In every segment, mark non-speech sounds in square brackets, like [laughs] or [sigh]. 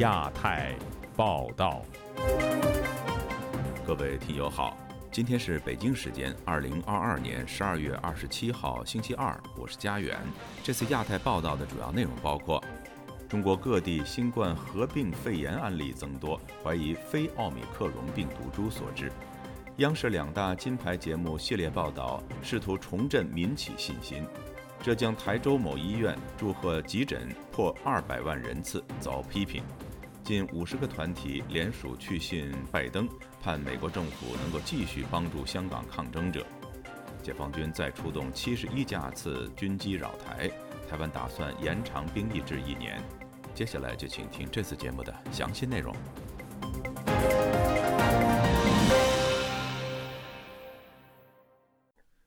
亚太报道，各位听友好，今天是北京时间二零二二年十二月二十七号星期二，我是佳远。这次亚太报道的主要内容包括：中国各地新冠合并肺炎案例增多，怀疑非奥密克戎病毒株所致；央视两大金牌节目系列报道试图重振民企信心。浙江台州某医院祝贺急诊破二百万人次遭批评，近五十个团体联署去信拜登，盼美国政府能够继续帮助香港抗争者。解放军再出动七十一架次军机扰台，台湾打算延长兵役至一年。接下来就请听这次节目的详细内容。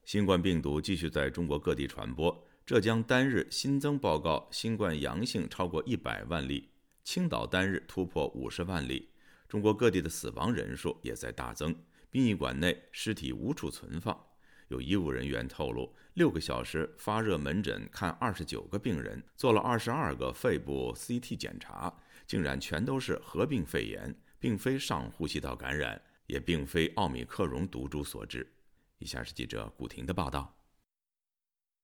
新冠病毒继续在中国各地传播。浙江单日新增报告新冠阳性超过一百万例，青岛单日突破五十万例。中国各地的死亡人数也在大增，殡仪馆内尸体无处存放。有医务人员透露，六个小时发热门诊看二十九个病人，做了二十二个肺部 CT 检查，竟然全都是合并肺炎，并非上呼吸道感染，也并非奥密克戎毒株所致。以下是记者古婷的报道：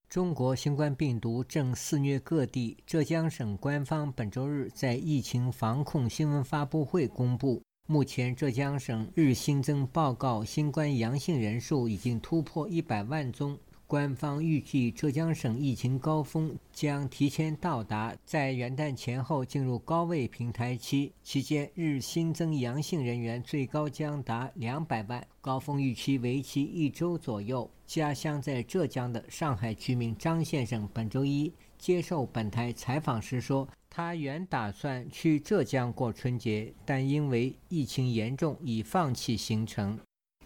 中国新冠病毒正肆虐各地。浙江省官方本周日在疫情防控新闻发布会公布，目前浙江省日新增报告新冠阳性人数已经突破一百万宗。官方预计，浙江省疫情高峰将提前到达，在元旦前后进入高位平台期。期间，日新增阳性人员最高将达两百万，高峰预期为期一周左右。家乡在浙江的上海居民张先生本周一接受本台采访时说：“他原打算去浙江过春节，但因为疫情严重，已放弃行程。”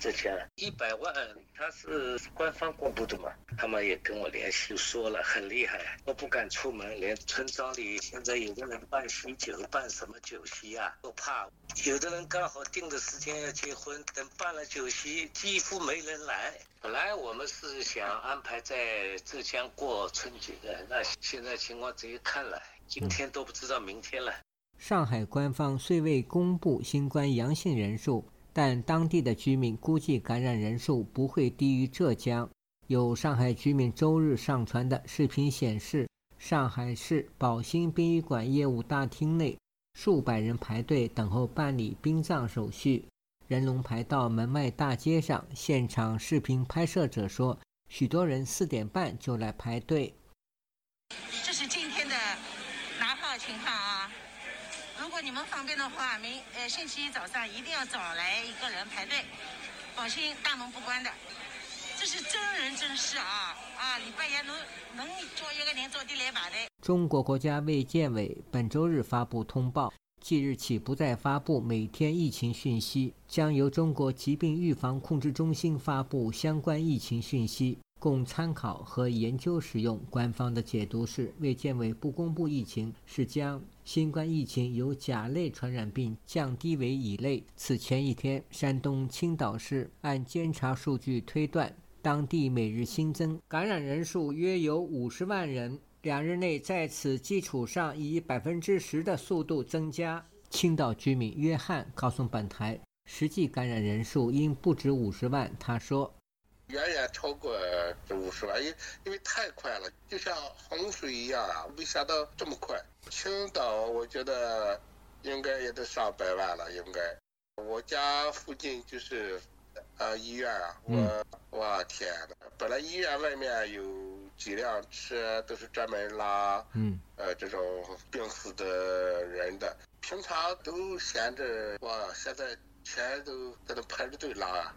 浙江一百万，他是官方公布的嘛？他们也跟我联系说了，很厉害，都不敢出门，连村庄里现在有的人办喜酒，办什么酒席啊，都怕。有的人刚好定的时间要结婚，等办了酒席，几乎没人来。本来我们是想安排在浙江过春节的，那现在情况只有看了，今天都不知道明天了。上海官方虽未公布新冠阳性人数。但当地的居民估计感染人数不会低于浙江。有上海居民周日上传的视频显示，上海市宝兴殡仪馆业务大厅内，数百人排队等候办理殡葬手续，人龙排到门外大街上。现场视频拍摄者说，许多人四点半就来排队。这是今天的拿号情况。你们方便的话，明呃星期一早上一定要找来一个人排队，放心，大门不关的。这是真人真事啊啊！礼拜一能能叫一个人早点来排队。中国国家卫健委本周日发布通报，即日起不再发布每天疫情讯息，将由中国疾病预防控制中心发布相关疫情讯息。供参考和研究使用。官方的解读是，卫健委不公布疫情，是将新冠疫情由甲类传染病降低为乙类。此前一天，山东青岛市按监察数据推断，当地每日新增感染人数约有五十万人，两日内在此基础上以百分之十的速度增加。青岛居民约翰告诉本台，实际感染人数应不止五十万。他说。超过这五十万，因因为太快了，就像洪水一样啊！没想到这么快。青岛我觉得应该也得上百万了，应该。我家附近就是呃医院啊，我我天呐，本来医院外面有几辆车都是专门拉嗯呃这种病死的人的，平常都闲着，哇，现在全都在那排着队拉啊。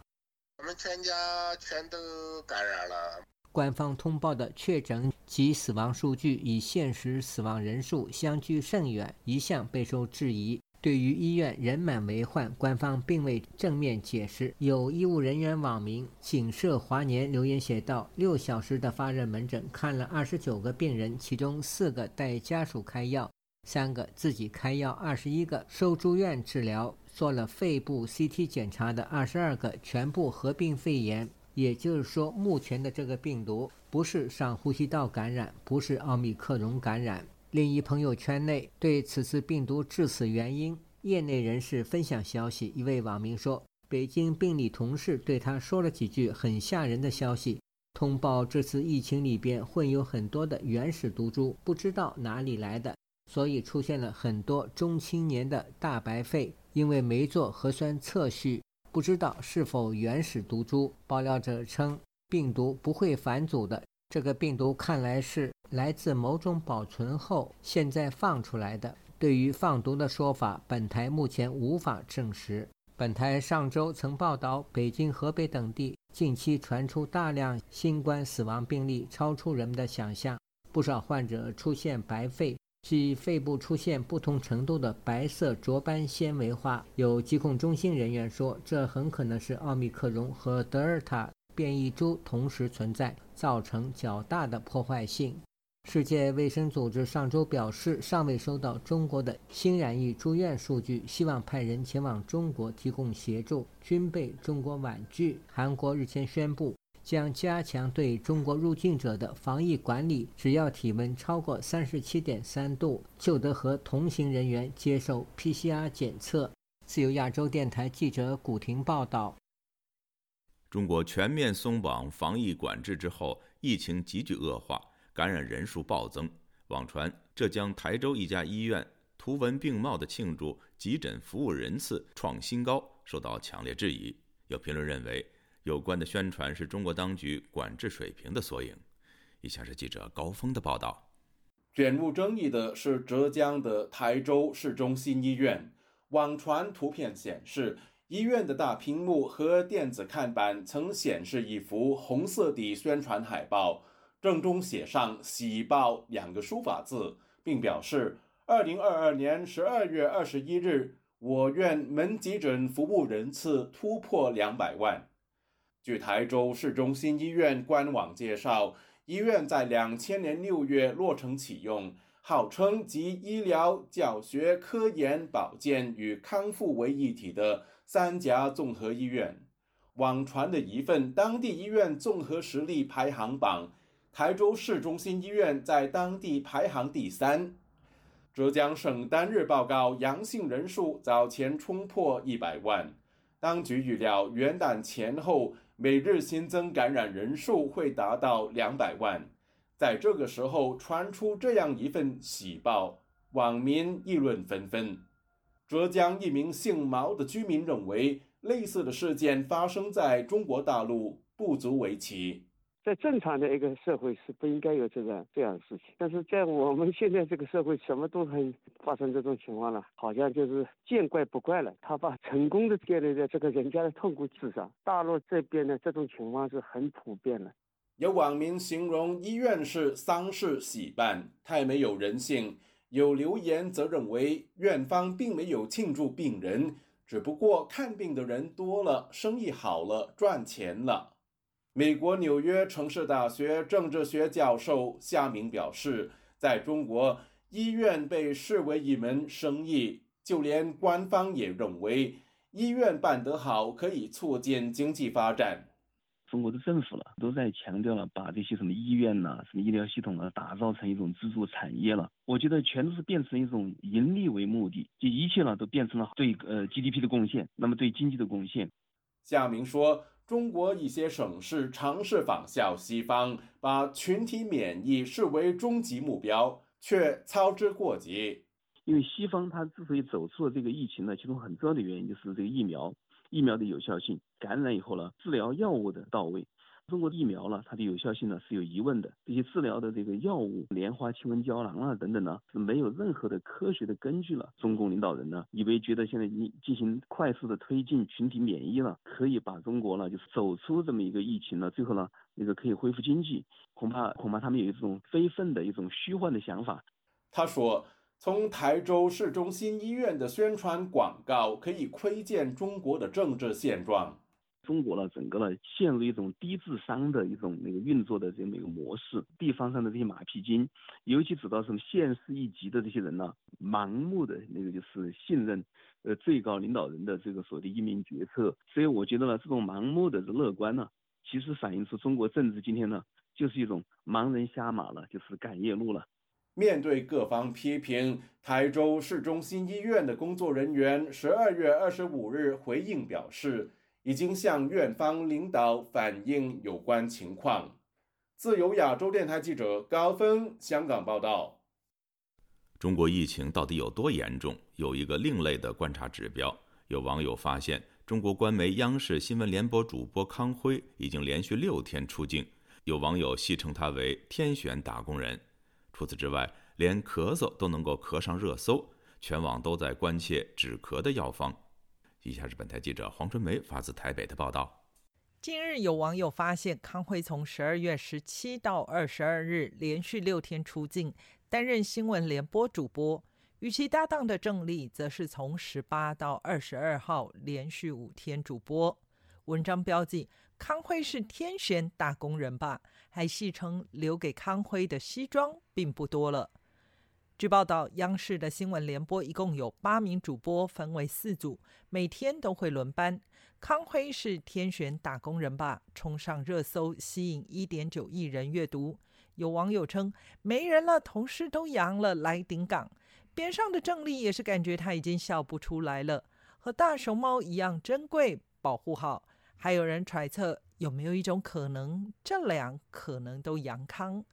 我们全家全都感染了。官方通报的确诊及死亡数据与现实死亡人数相距甚远，一向备受质疑。对于医院人满为患，官方并未正面解释。有医务人员网名“景社华年”留言写道：“六小时的发热门诊看了二十九个病人，其中四个带家属开药，三个自己开药，二十一个收住院治疗。”做了肺部 CT 检查的二十二个全部合并肺炎，也就是说，目前的这个病毒不是上呼吸道感染，不是奥密克戎感染。另一朋友圈内对此次病毒致死原因，业内人士分享消息。一位网民说：“北京病理同事对他说了几句很吓人的消息，通报这次疫情里边混有很多的原始毒株，不知道哪里来的，所以出现了很多中青年的大白肺，因为没做核酸测序，不知道是否原始毒株。”爆料者称，病毒不会返祖的。这个病毒看来是来自某种保存后现在放出来的。对于放毒的说法，本台目前无法证实。本台上周曾报道，北京、河北等地近期传出大量新冠死亡病例，超出人们的想象。不少患者出现白肺，即肺部出现不同程度的白色浊斑纤维化。有疾控中心人员说，这很可能是奥密克戎和德尔塔。变异株同时存在，造成较大的破坏性。世界卫生组织上周表示，尚未收到中国的新染疫住院数据，希望派人前往中国提供协助，均被中国婉拒。韩国日前宣布，将加强对中国入境者的防疫管理，只要体温超过三十七点三度，就得和同行人员接受 PCR 检测。自由亚洲电台记者古婷报道。中国全面松绑防疫管制之后，疫情急剧恶化，感染人数暴增。网传浙江台州一家医院图文并茂的庆祝急诊服务人次创新高，受到强烈质疑。有评论认为，有关的宣传是中国当局管制水平的缩影。以下是记者高峰的报道。卷入争议的是浙江的台州市中心医院，网传图片显示。医院的大屏幕和电子看板曾显示一幅红色的宣传海报，正中写上“喜报”两个书法字，并表示：二零二二年十二月二十一日，我院门急诊服务人次突破两百万。据台州市中心医院官网介绍，医院在两千年六月落成启用，号称集医疗、教学、科研、保健与康复为一体的。三甲综合医院，网传的一份当地医院综合实力排行榜，台州市中心医院在当地排行第三。浙江省单日报告阳性人数早前冲破一百万，当局预料元旦前后每日新增感染人数会达到两百万。在这个时候传出这样一份喜报，网民议论纷纷。浙江一名姓毛的居民认为，类似的事件发生在中国大陆不足为奇。在正常的一个社会是不应该有这个这样的事情，但是在我们现在这个社会，什么都很发生这种情况了，好像就是见怪不怪了。他把成功的建立在这个人家的痛苦之上。大陆这边的这种情况是很普遍的。有网民形容医院是丧事喜办，太没有人性。有留言则认为，院方并没有庆祝病人，只不过看病的人多了，生意好了，赚钱了。美国纽约城市大学政治学教授夏明表示，在中国，医院被视为一门生意，就连官方也认为，医院办得好可以促进经济发展。中国的政府了都在强调了，把这些什么医院呐、什么医疗系统啊，打造成一种支柱产业了。我觉得全都是变成一种盈利为目的，就一切呢都变成了对呃 GDP 的贡献，那么对经济的贡献。夏明说，中国一些省市尝试仿效西方，把群体免疫视为终极目标，却操之过急。因为西方它之所以走出了这个疫情呢，其中很重要的原因就是这个疫苗。疫苗的有效性，感染以后呢，治疗药物的到位。中国疫苗呢，它的有效性呢是有疑问的。这些治疗的这个药物，莲花清瘟胶囊啊等等呢，是没有任何的科学的根据了。中共领导人呢，以为觉得现在你进行快速的推进群体免疫了，可以把中国呢就是走出这么一个疫情了，最后呢那个可以恢复经济。恐怕恐怕他们有一种非分的一种虚幻的想法。他说。从台州市中心医院的宣传广告可以窥见中国的政治现状。中国呢，整个呢陷入一种低智商的一种那个运作的这么一个模式。地方上的这些马屁精，尤其走到什么县市一级的这些人呢，盲目的那个就是信任呃最高领导人的这个所谓的英明决策。所以我觉得呢，这种盲目的乐观呢，其实反映出中国政治今天呢就是一种盲人瞎马了，就是赶夜路了。面对各方批评，台州市中心医院的工作人员十二月二十五日回应表示，已经向院方领导反映有关情况。自由亚洲电台记者高峰香港报道。中国疫情到底有多严重？有一个另类的观察指标。有网友发现，中国官媒央视新闻联播主播康辉已经连续六天出境，有网友戏称他为“天选打工人”。除此之外，连咳嗽都能够咳上热搜，全网都在关切止咳的药方。以下是本台记者黄春梅发自台北的报道。近日，有网友发现康辉从十二月十七到二十二日连续六天出境，担任新闻联播主播；与其搭档的郑丽，则是从十八到二十二号连续五天主播。文章标记：康辉是天选打工人吧？还戏称留给康辉的西装并不多了。据报道，央视的新闻联播一共有八名主播，分为四组，每天都会轮班。康辉是天选打工人吧？冲上热搜，吸引一点九亿人阅读。有网友称没人了，同事都阳了，来顶岗。边上的郑丽也是感觉他已经笑不出来了，和大熊猫一样珍贵，保护好。还有人揣测，有没有一种可能，这两可能都阳康？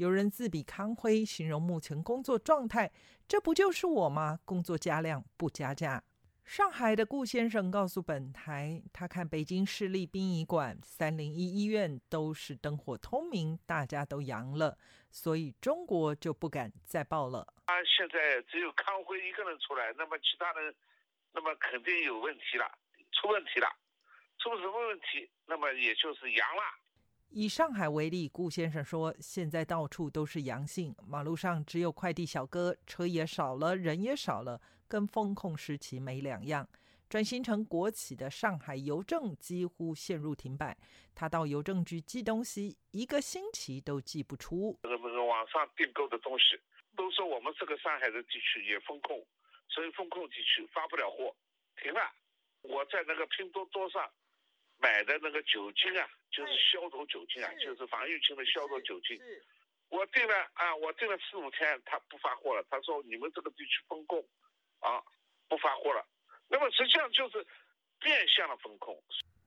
有人自比康辉，形容目前工作状态，这不就是我吗？工作加量不加价。上海的顾先生告诉本台，他看北京市立殡仪馆、三零一医院都是灯火通明，大家都阳了，所以中国就不敢再报了。他现在只有康辉一个人出来，那么其他人，那么肯定有问题了，出问题了。出什么问题？那么也就是阳了。以上海为例，顾先生说，现在到处都是阳性，马路上只有快递小哥，车也少了，人也少了，跟风控时期没两样。转型成国企的上海邮政几乎陷入停摆，他到邮政局寄东西，一个星期都寄不出。那个网上订购的东西，都说我们这个上海的地区也封控，所以封控地区发不了货，停了。我在那个拼多多上。买的那个酒精啊，就是消毒酒精啊，就是防疫性的消毒酒精。我订了啊，我订了四五天，他不发货了。他说你们这个地区封控，啊，不发货了。那么实际上就是变相的封控。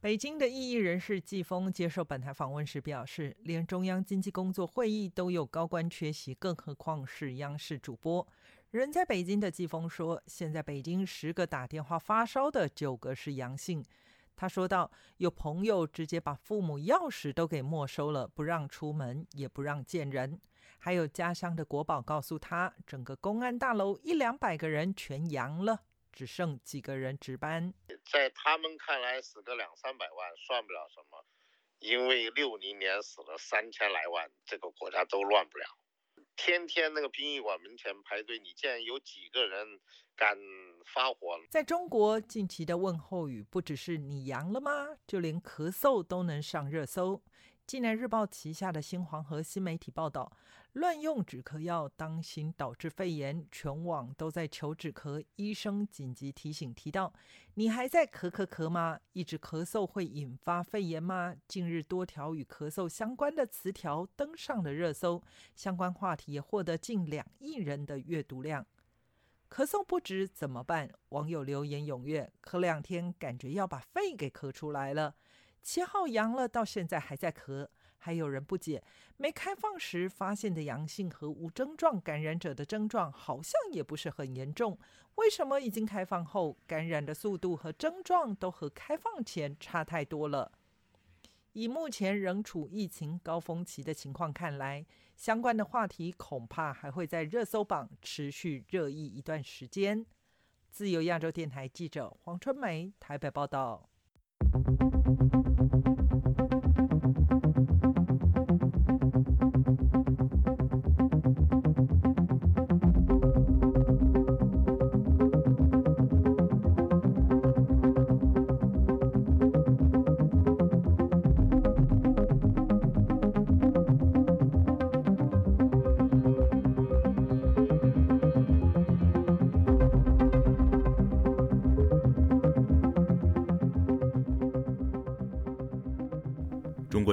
北京的异议人士季风接受本台访问时表示，连中央经济工作会议都有高官缺席，更何况是央视主播。人在北京的季风说，现在北京十个打电话发烧的，九个是阳性。他说道：“有朋友直接把父母钥匙都给没收了，不让出门，也不让见人。还有家乡的国宝告诉他，整个公安大楼一两百个人全阳了，只剩几个人值班。在他们看来，死个两三百万算不了什么，因为六零年死了三千来万，这个国家都乱不了。天天那个殡仪馆门前排队，你见有几个人？”敢发火！在中国，近期的问候语不只是“你阳了吗”，就连咳嗽都能上热搜。济南日报旗下的新黄河新媒体报道，乱用止咳药当心导致肺炎，全网都在求止咳。医生紧急提醒提到：“你还在咳咳咳吗？一直咳嗽会引发肺炎吗？”近日多条与咳嗽相关的词条登上了热搜，相关话题也获得近两亿人的阅读量。咳嗽不止怎么办？网友留言踊跃，咳两天感觉要把肺给咳出来了。七号阳了，到现在还在咳。还有人不解，没开放时发现的阳性和无症状感染者的症状好像也不是很严重，为什么已经开放后感染的速度和症状都和开放前差太多了？以目前仍处疫情高峰期的情况看来。相关的话题恐怕还会在热搜榜持续热议一段时间。自由亚洲电台记者黄春梅台北报道。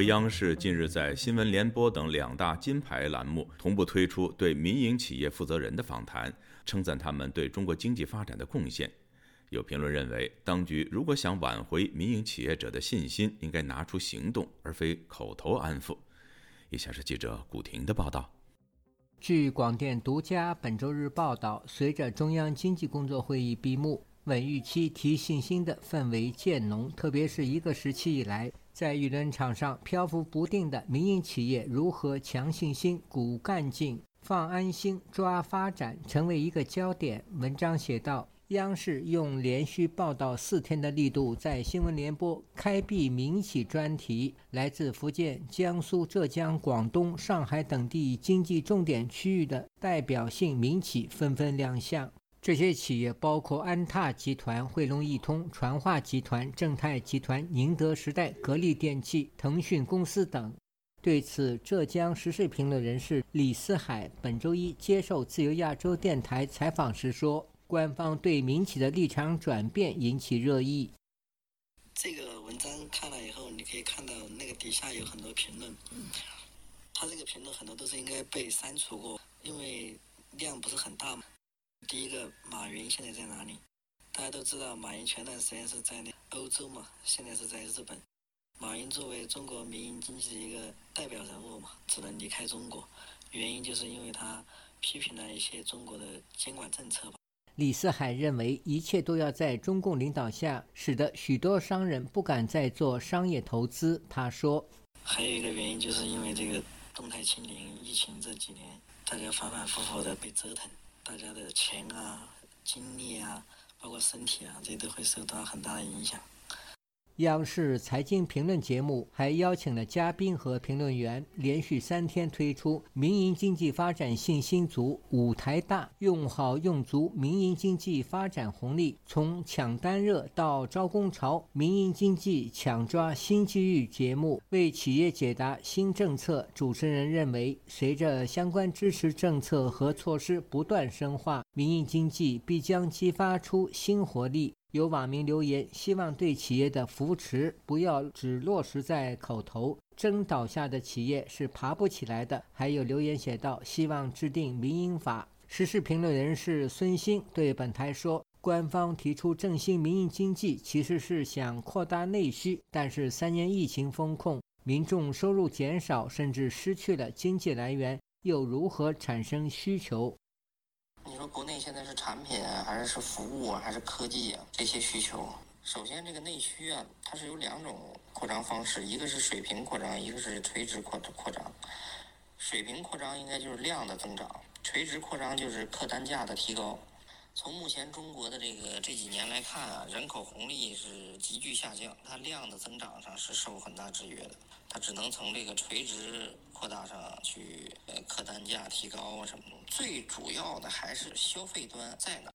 央视近日在新闻联播等两大金牌栏目同步推出对民营企业负责人的访谈，称赞他们对中国经济发展的贡献。有评论认为，当局如果想挽回民营企业者的信心，应该拿出行动，而非口头安抚。以下是记者古婷的报道。据广电独家本周日报道，随着中央经济工作会议闭幕，稳预期、提信心的氛围渐浓。特别是一个时期以来，在舆论场上漂浮不定的民营企业如何强信心、鼓干劲、放安心、抓发展，成为一个焦点。文章写道。央视用连续报道四天的力度，在新闻联播开辟民企专题，来自福建、江苏、浙江、广东、上海等地经济重点区域的代表性民企纷纷亮相。这些企业包括安踏集团、汇龙易通、传化集团、正泰集团、宁德时代、格力电器、腾讯公司等。对此，浙江时事评论人士李思海本周一接受自由亚洲电台采访时说。官方对民企的立场转变引起热议。这个文章看了以后，你可以看到那个底下有很多评论，他这个评论很多都是应该被删除过，因为量不是很大嘛。第一个，马云现在在哪里？大家都知道，马云前段时间是在那欧洲嘛，现在是在日本。马云作为中国民营经济的一个代表人物嘛，只能离开中国，原因就是因为他批评了一些中国的监管政策吧。李四海认为，一切都要在中共领导下，使得许多商人不敢再做商业投资。他说：“还有一个原因，就是因为这个动态清零疫情这几年，大家反反复复的被折腾，大家的钱啊、精力啊，包括身体啊，这都会受到很大的影响。”央视财经评论节目还邀请了嘉宾和评论员，连续三天推出“民营经济发展信心足，舞台大，用好用足民营经济发展红利，从抢单热到招工潮，民营经济抢抓新机遇”节目，为企业解答新政策。主持人认为，随着相关支持政策和措施不断深化，民营经济必将激发出新活力。有网民留言，希望对企业的扶持不要只落实在口头，真倒下的企业是爬不起来的。还有留言写道，希望制定民营法。时事评论人士孙兴对本台说，官方提出振兴民营经济，其实是想扩大内需，但是三年疫情封控，民众收入减少，甚至失去了经济来源，又如何产生需求？说国内现在是产品啊，还是是服务啊，还是科技啊？这些需求，首先这个内需啊，它是有两种扩张方式，一个是水平扩张，一个是垂直扩扩张。水平扩张应该就是量的增长，垂直扩张就是客单价的提高。从目前中国的这个这几年来看啊，人口红利是急剧下降，它量的增长上是受很大制约的，它只能从这个垂直扩大上去，呃，客单价提高啊什么的。最主要的还是消费端在哪？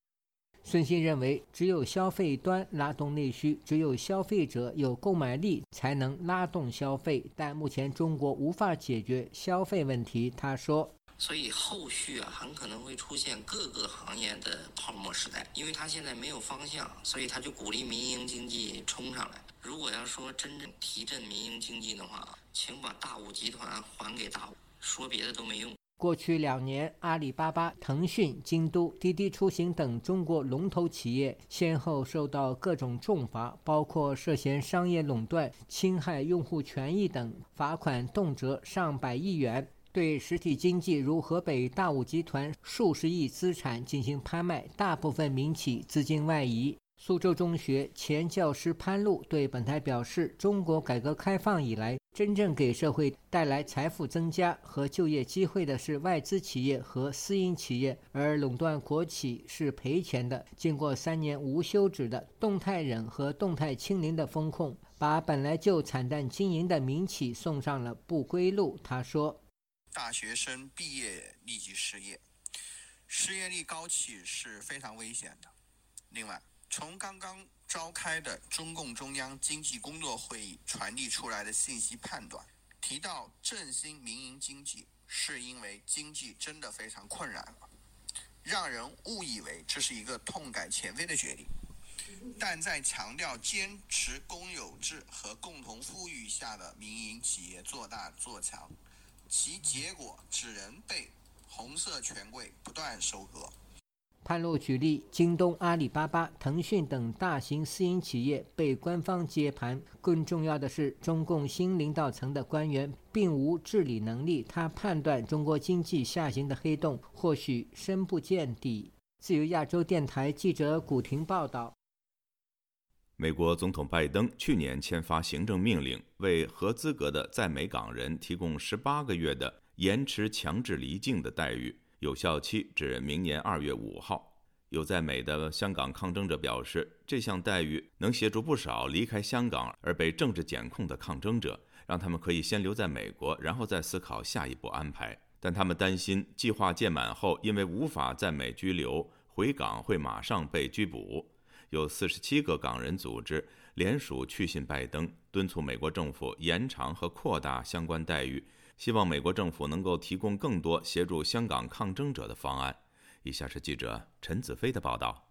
孙鑫认为，只有消费端拉动内需，只有消费者有购买力，才能拉动消费。但目前中国无法解决消费问题，他说。所以后续啊，很可能会出现各个行业的泡沫时代，因为他现在没有方向，所以他就鼓励民营经济冲上来。如果要说真正提振民营经济的话，请把大五集团还给大五，说别的都没用。过去两年，阿里巴巴、腾讯、京东、滴滴出行等中国龙头企业先后受到各种重罚，包括涉嫌商业垄断、侵害用户权益等，罚款动辄上百亿元。对实体经济如河北大武集团数十亿资产进行拍卖，大部分民企资金外移。苏州中学前教师潘露对本台表示：“中国改革开放以来，真正给社会带来财富增加和就业机会的是外资企业和私营企业，而垄断国企是赔钱的。经过三年无休止的动态忍和动态清零的风控，把本来就惨淡经营的民企送上了不归路。”他说。大学生毕业立即失业，失业率高企是非常危险的。另外，从刚刚召开的中共中央经济工作会议传递出来的信息判断，提到振兴民营经济，是因为经济真的非常困难了，让人误以为这是一个痛改前非的决定。但在强调坚持公有制和共同富裕下的民营企业做大做强，其结果只能被红色权贵不断收割。潘露举例，京东、阿里巴巴、腾讯等大型私营企业被官方接盘。更重要的是，中共新领导层的官员并无治理能力。他判断中国经济下行的黑洞或许深不见底。自由亚洲电台记者古婷报道。美国总统拜登去年签发行政命令，为合资格的在美港人提供十八个月的延迟强制离境的待遇。有效期至明年二月五号。有在美的香港抗争者表示，这项待遇能协助不少离开香港而被政治检控的抗争者，让他们可以先留在美国，然后再思考下一步安排。但他们担心，计划届满后，因为无法在美居留，回港会马上被拘捕。有四十七个港人组织联署去信拜登，敦促美国政府延长和扩大相关待遇。希望美国政府能够提供更多协助香港抗争者的方案。以下是记者陈子飞的报道。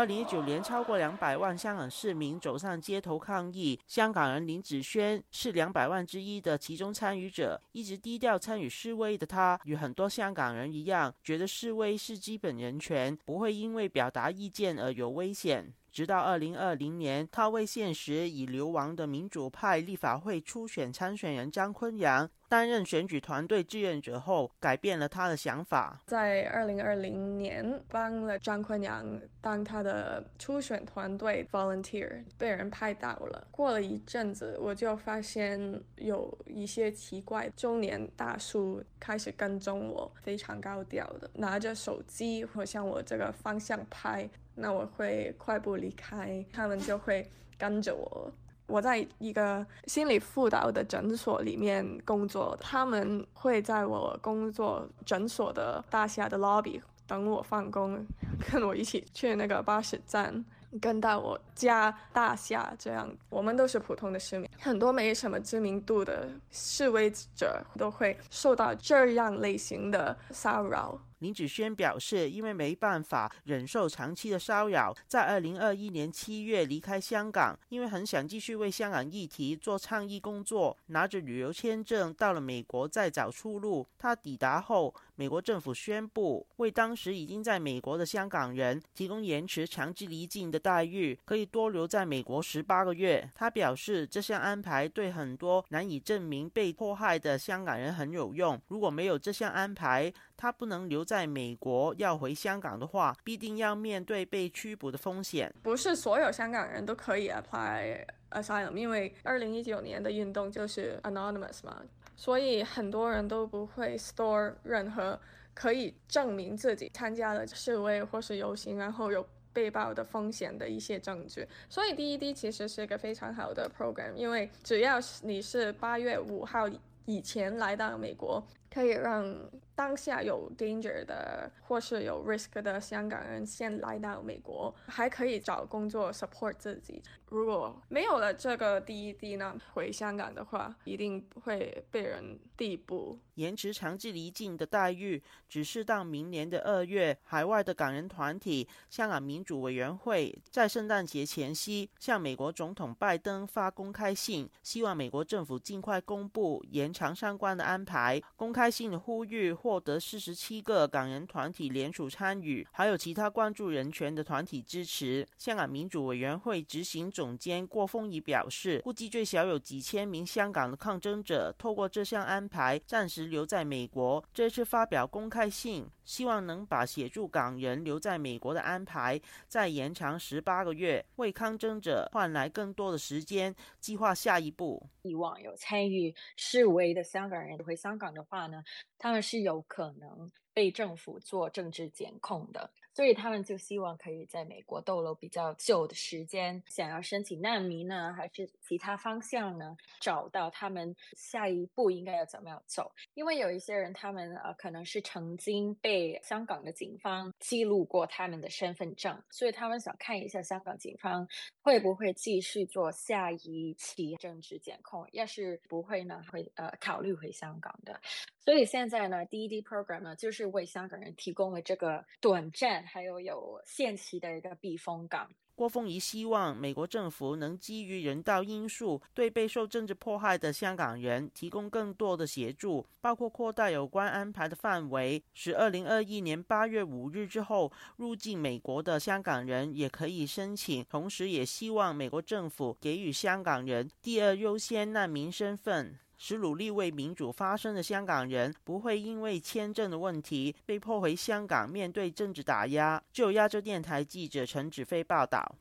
二零一九年，超过两百万香港市民走上街头抗议。香港人林子轩是两百万之一的其中参与者，一直低调参与示威的他，与很多香港人一样，觉得示威是基本人权，不会因为表达意见而有危险。直到二零二零年，他为现实已流亡的民主派立法会初选参选人张坤阳担任选举团队志愿者后，改变了他的想法。在二零二零年，帮了张坤阳当他的初选团队 volunteer，被人拍到了。过了一阵子，我就发现有一些奇怪中年大叔开始跟踪我，非常高调的拿着手机或向我这个方向拍。那我会快步离开，他们就会跟着我。我在一个心理辅导的诊所里面工作，他们会在我工作诊所的大厦的 lobby 等我放工，跟我一起去那个巴士站，跟到我家大厦。这样，我们都是普通的市民，很多没什么知名度的示威者都会受到这样类型的骚扰。林子轩表示，因为没办法忍受长期的骚扰，在二零二一年七月离开香港。因为很想继续为香港议题做倡议工作，拿着旅游签证到了美国再找出路。他抵达后，美国政府宣布为当时已经在美国的香港人提供延迟强制离境的待遇，可以多留在美国十八个月。他表示，这项安排对很多难以证明被迫害的香港人很有用。如果没有这项安排，他不能留在美国，要回香港的话，必定要面对被拘捕的风险。不是所有香港人都可以 apply asylum，因为二零一九年的运动就是 anonymous 嘛，所以很多人都不会 store 任何可以证明自己参加了示威或是游行，然后有被捕的风险的一些证据。所以 DED 其实是一个非常好的 program，因为只要你是八月五号以前来到美国。可以让当下有 danger 的或是有 risk 的香港人先来到美国，还可以找工作 support 自己。如果没有了这个第一滴呢，回香港的话，一定会被人逮捕。延迟长期离境的待遇只是到明年的二月。海外的港人团体香港民主委员会在圣诞节前夕向美国总统拜登发公开信，希望美国政府尽快公布延长相关的安排。公开开信的呼吁获得四十七个港人团体联署参与，还有其他关注人权的团体支持。香港民主委员会执行。总监郭峰仪表示，估计最少有几千名香港的抗争者透过这项安排暂时留在美国。这次发表公开信，希望能把协助港人留在美国的安排再延长十八个月，为抗争者换来更多的时间计划下一步。以往有参与示威的香港人回香港的话呢，他们是有可能。被政府做政治检控的。所以他们就希望可以在美国逗留比较久的时间，想要申请难民呢，还是其他方向呢？找到他们下一步应该要怎么样走？因为有一些人，他们呃可能是曾经被香港的警方记录过他们的身份证，所以他们想看一下香港警方会不会继续做下一期政治检控。要是不会呢，会呃考虑回香港的。所以现在呢，DED program 呢，就是为香港人提供了这个短暂还有有限期的一个避风港。郭凤仪希望美国政府能基于人道因素，对备受政治迫害的香港人提供更多的协助，包括扩大有关安排的范围，使二零二一年八月五日之后入境美国的香港人也可以申请。同时，也希望美国政府给予香港人第二优先难民身份。使努力为民主发声的香港人不会因为签证的问题被迫回香港面对政治打压。就亚洲电台记者陈子飞报道。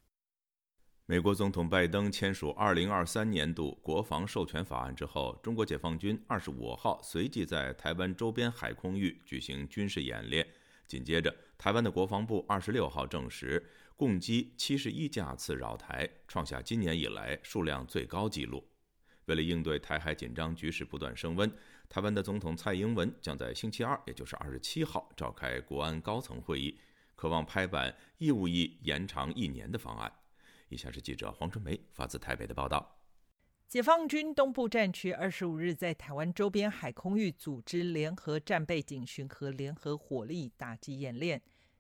美国总统拜登签署2023年度国防授权法案之后，中国解放军25号随即在台湾周边海空域举行军事演练。紧接着，台湾的国防部26号证实，共击71架次扰台，创下今年以来数量最高纪录。为了应对台海紧张局势不断升温，台湾的总统蔡英文将在星期二，也就是二十七号召开国安高层会议，渴望拍板义务役延长一年的方案。以下是记者黄春梅发自台北的报道：解放军东部战区二十五日在台湾周边海空域组织联合战备警巡和联合火力打击演练。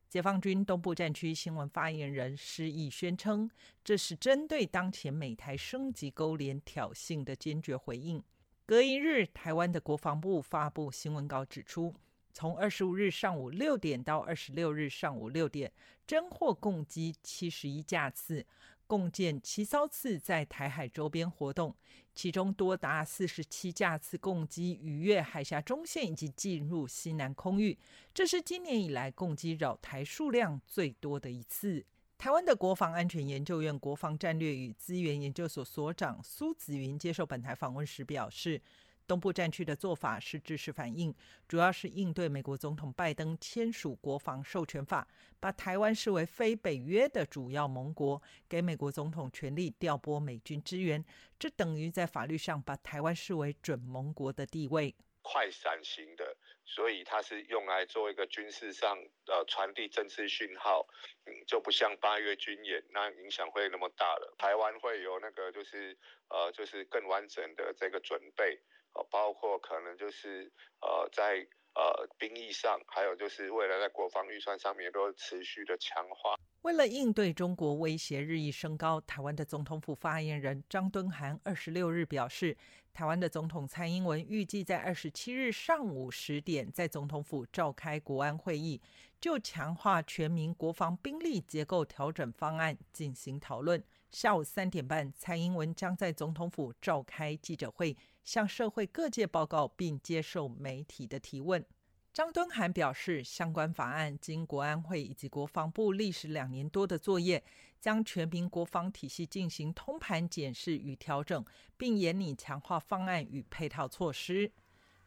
解放军东部战区新闻发言人施毅宣称，这是针对当前美台升级勾连挑衅的坚决回应。隔一日，台湾的国防部发布新闻稿指出，从二十五日上午六点到二十六日上午六点，侦获共击七十一架次。共建七艘次在台海周边活动，其中多达四十七架次共机逾越海峡中线以及进入西南空域，这是今年以来共机扰台数量最多的一次。台湾的国防安全研究院国防战略与资源研究所所长苏子云接受本台访问时表示。东部战区的做法是支持反应，主要是应对美国总统拜登签署国防授权法，把台湾视为非北约的主要盟国，给美国总统权力调拨美军支援，这等于在法律上把台湾视为准盟国的地位。快闪型的，所以它是用来做一个军事上呃传递政治讯号，嗯，就不像八月军演那影响会那么大了。台湾会有那个就是呃就是更完整的这个准备。呃，包括可能就是呃，在呃兵役上，还有就是未来在国防预算上面都持续的强化。为了应对中国威胁日益升高，台湾的总统府发言人张敦涵二十六日表示，台湾的总统蔡英文预计在二十七日上午十点在总统府召开国安会议，就强化全民国防兵力结构调整方案进行讨论。下午三点半，蔡英文将在总统府召开记者会。向社会各界报告并接受媒体的提问。张敦涵表示，相关法案经国安会以及国防部历时两年多的作业，将全民国防体系进行通盘检视与调整，并严拟强化方案与配套措施。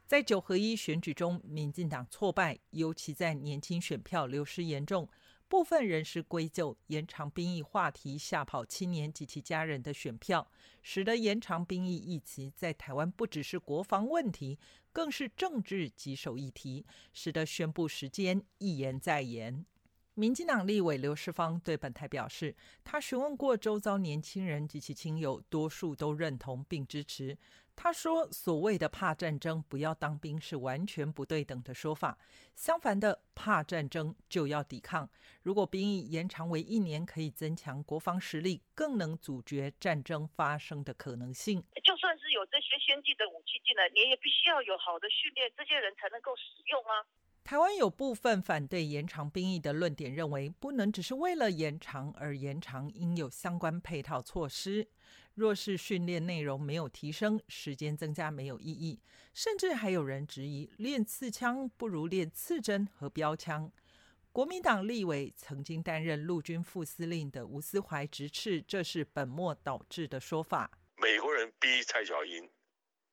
在九合一选举中，民进党挫败，尤其在年轻选票流失严重。部分人士归咎延长兵役话题吓跑青年及其家人的选票，使得延长兵役议题在台湾不只是国防问题，更是政治棘手议题，使得宣布时间一延再延。民进党立委刘世芳对本台表示，他询问过周遭年轻人及其亲友，多数都认同并支持。他说：“所谓的怕战争，不要当兵是完全不对等的说法。相反的，怕战争就要抵抗。如果兵役延长为一年，可以增强国防实力，更能阻绝战争发生的可能性。就算是有这些先进的武器进来，你也必须要有好的训练，这些人才能够使用啊。”台湾有部分反对延长兵役的论点认为，不能只是为了延长而延长，应有相关配套措施。若是训练内容没有提升，时间增加没有意义，甚至还有人质疑练刺枪不如练刺针和标枪。国民党立委曾经担任陆军副司令的吴思怀直斥这是本末倒置的说法。美国人逼蔡小英，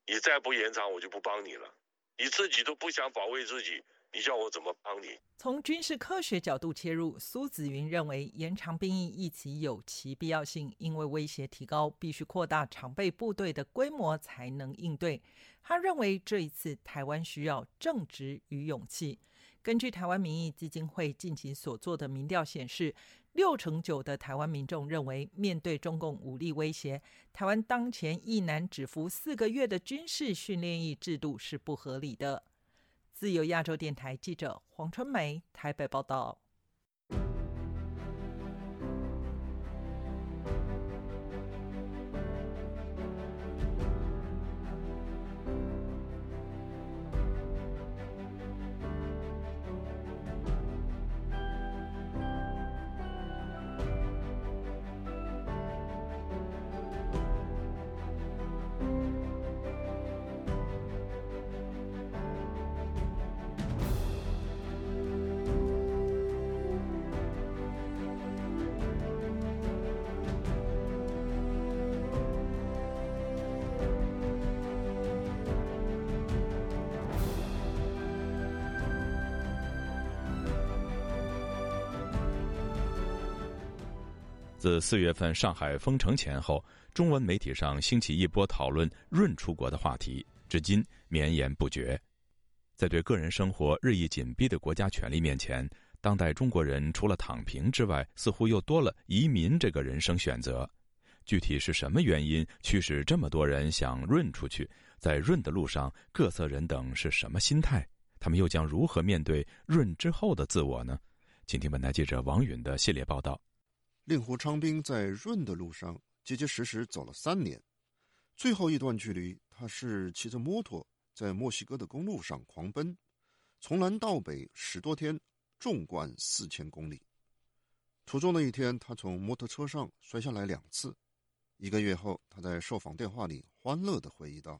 你再不延长，我就不帮你了。你自己都不想保卫自己，你叫我怎么帮你？从军事科学角度切入，苏子云认为延长兵役一期有其必要性，因为威胁提高，必须扩大常备部队的规模才能应对。他认为这一次台湾需要正直与勇气。根据台湾民意基金会近期所做的民调显示，六成九的台湾民众认为，面对中共武力威胁，台湾当前一男只服四个月的军事训练役制度是不合理的。自由亚洲电台记者黄春梅台北报道。自四月份上海封城前后，中文媒体上兴起一波讨论“润出国”的话题，至今绵延不绝。在对个人生活日益紧逼的国家权力面前，当代中国人除了躺平之外，似乎又多了移民这个人生选择。具体是什么原因驱使这么多人想润出去？在润的路上，各色人等是什么心态？他们又将如何面对润之后的自我呢？请听本台记者王允的系列报道。令狐昌兵在润的路上结结实实走了三年，最后一段距离，他是骑着摩托在墨西哥的公路上狂奔，从南到北十多天，纵贯四千公里。途中的一天，他从摩托车上摔下来两次。一个月后，他在受访电话里欢乐地回忆道：“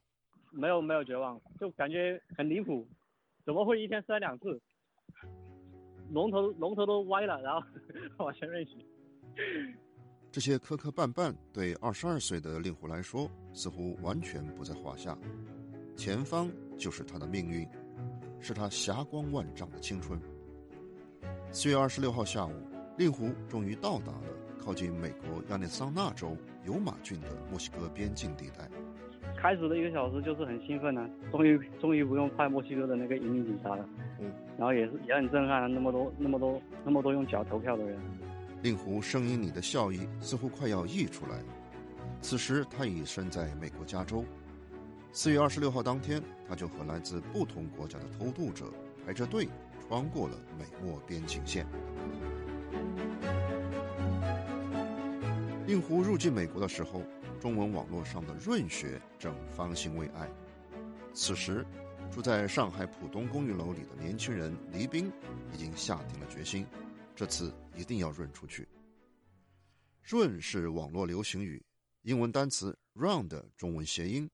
没有没有绝望，就感觉很离谱，怎么会一天摔两次？龙头龙头都歪了，然后 [laughs] 往前面骑。”这些磕磕绊绊对二十二岁的令狐来说似乎完全不在话下，前方就是他的命运，是他霞光万丈的青春。四月二十六号下午，令狐终于到达了靠近美国亚利桑那州尤马郡的墨西哥边境地带。开始的一个小时就是很兴奋呢，终于终于不用派墨西哥的那个移民警察了，嗯，然后也是也很震撼，那么多那么多那么多用脚投票的人。令狐声音里的笑意似乎快要溢出来。此时他已身在美国加州。四月二十六号当天，他就和来自不同国家的偷渡者排着队穿过了美墨边境线。令狐入境美国的时候，中文网络上的“润学”正方兴未艾。此时，住在上海浦东公寓楼里的年轻人黎兵已经下定了决心。这次一定要润出去。润是网络流行语，英文单词 run 的中文谐音，